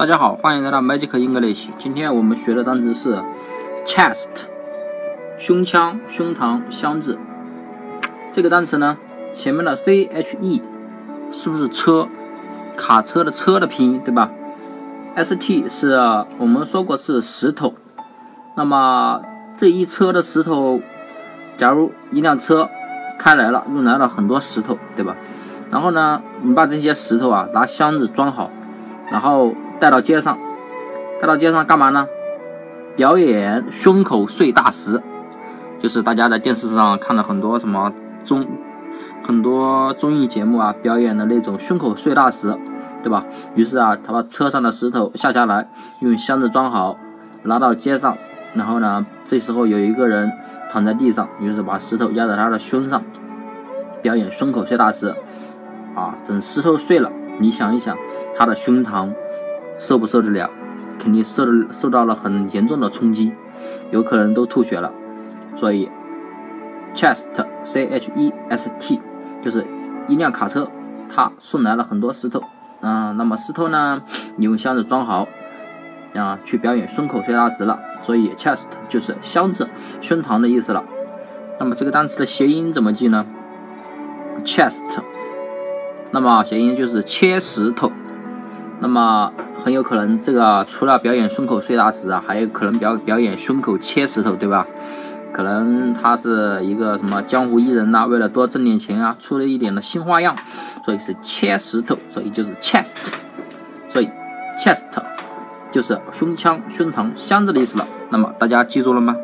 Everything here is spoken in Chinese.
大家好，欢迎来到 Magic English。今天我们学的单词是 chest，胸腔、胸膛、箱子。这个单词呢，前面的 c h e 是不是车？卡车的车的拼音对吧？s t 是我们说过是石头。那么这一车的石头，假如一辆车开来了，运来了很多石头，对吧？然后呢，你把这些石头啊拿箱子装好，然后。带到街上，带到街上干嘛呢？表演胸口碎大石，就是大家在电视上看了很多什么综，很多综艺节目啊，表演的那种胸口碎大石，对吧？于是啊，他把车上的石头下下来，用箱子装好，拿到街上，然后呢，这时候有一个人躺在地上，于是把石头压在他的胸上，表演胸口碎大石，啊，等石头碎了，你想一想，他的胸膛。受不受得了？肯定受受到了很严重的冲击，有可能都吐血了。所以，chest c h e s t 就是一辆卡车，它送来了很多石头。啊，那么石头呢，你用箱子装好，啊，去表演胸口碎大石了。所以 chest 就是箱子、胸膛的意思了。那么这个单词的谐音怎么记呢？chest，那么谐音就是切石头。那么很有可能，这个除了表演胸口碎大石啊，还有可能表表演胸口切石头，对吧？可能他是一个什么江湖艺人呐，为了多挣点钱啊，出了一点的新花样，所以是切石头，所以就是 chest，所以 chest 就是胸腔、胸膛、箱子的意思了。那么大家记住了吗？